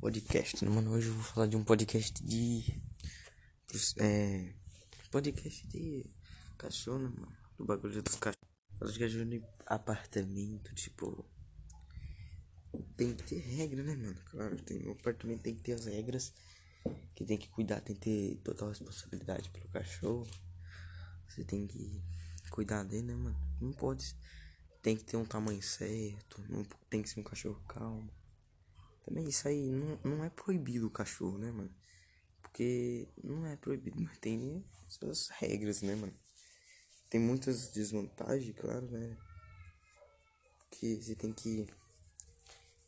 podcast, né, mano? Hoje eu vou falar de um podcast de. É. Podcast de cachorro, né, mano? Do bagulho dos cachorros. Podcast de apartamento, tipo. Tem que ter regra, né, mano? Claro, tem, no apartamento tem que ter as regras. Que tem que cuidar, tem que ter total responsabilidade pelo cachorro. Você tem que cuidar dele, né, mano? Não pode. Tem que ter um tamanho certo. Não tem que ser um cachorro calmo. Também isso aí não, não é proibido o cachorro, né, mano? Porque não é proibido, mas tem suas regras, né, mano? Tem muitas desvantagens, claro, né? Porque você tem que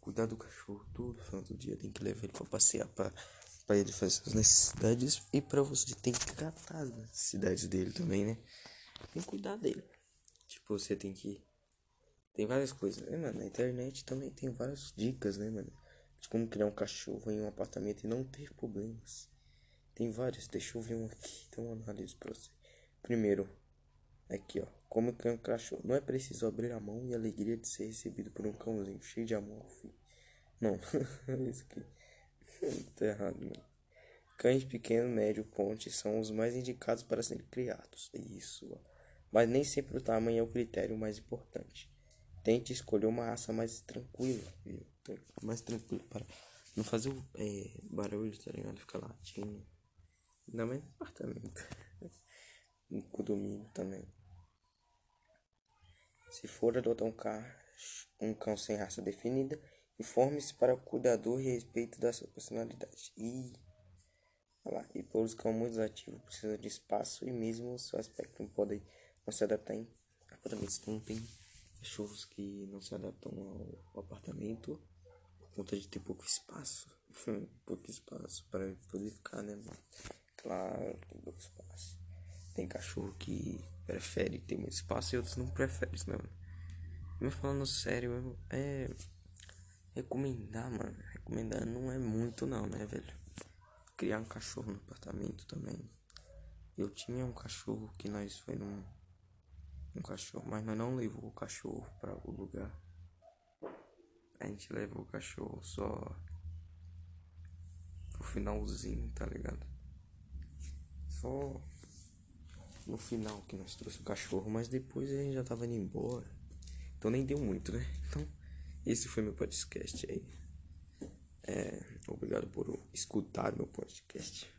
cuidar do cachorro todo do dia, tem que levar ele pra passear, pra, pra ele fazer suas necessidades e pra você tem que catar as necessidades dele também, né? Tem que cuidar dele. Tipo, você tem que. Tem várias coisas, né, mano? Na internet também tem várias dicas, né, mano? De como criar um cachorro em um apartamento e não ter problemas. Tem vários, deixa eu ver um aqui, então eu analiso pra você. Primeiro, aqui ó, como criar um cachorro. Não é preciso abrir a mão e a alegria de ser recebido por um cãozinho cheio de amor, filho. Não, isso aqui tá errado, mano. Cães pequeno, médio, ponte são os mais indicados para serem criados. Isso, ó. Mas nem sempre o tamanho é o critério mais importante. Tente escolher uma raça mais tranquila, viu? Mais tranquilo para não fazer é, barulho, tá ligado? Ficar latindo. Ainda mais no apartamento. no condomínio também. Se for adotar um, cacho, um cão sem raça definida, informe-se para o cuidador e respeito da sua personalidade. E, lá, e por os cães muito ativos precisa de espaço e mesmo seu aspecto não pode não se adaptar em apartamentos. Então tem cachorros que não se adaptam ao apartamento conta de ter pouco espaço. pouco espaço para poder ficar, né, mano? Claro, tem pouco espaço. Tem cachorro que prefere ter muito espaço e outros não preferem, né, mano? Mas falando sério, é. Recomendar, mano. Recomendar não é muito, não, né, velho? Criar um cachorro no apartamento também. Eu tinha um cachorro que nós foi num. Um cachorro, mas nós não levou o cachorro para o lugar a gente levou o cachorro só pro finalzinho, tá ligado? Só no final que nós trouxe o cachorro, mas depois a gente já tava indo embora. Então nem deu muito, né? Então, esse foi meu podcast aí. É, obrigado por escutar meu podcast.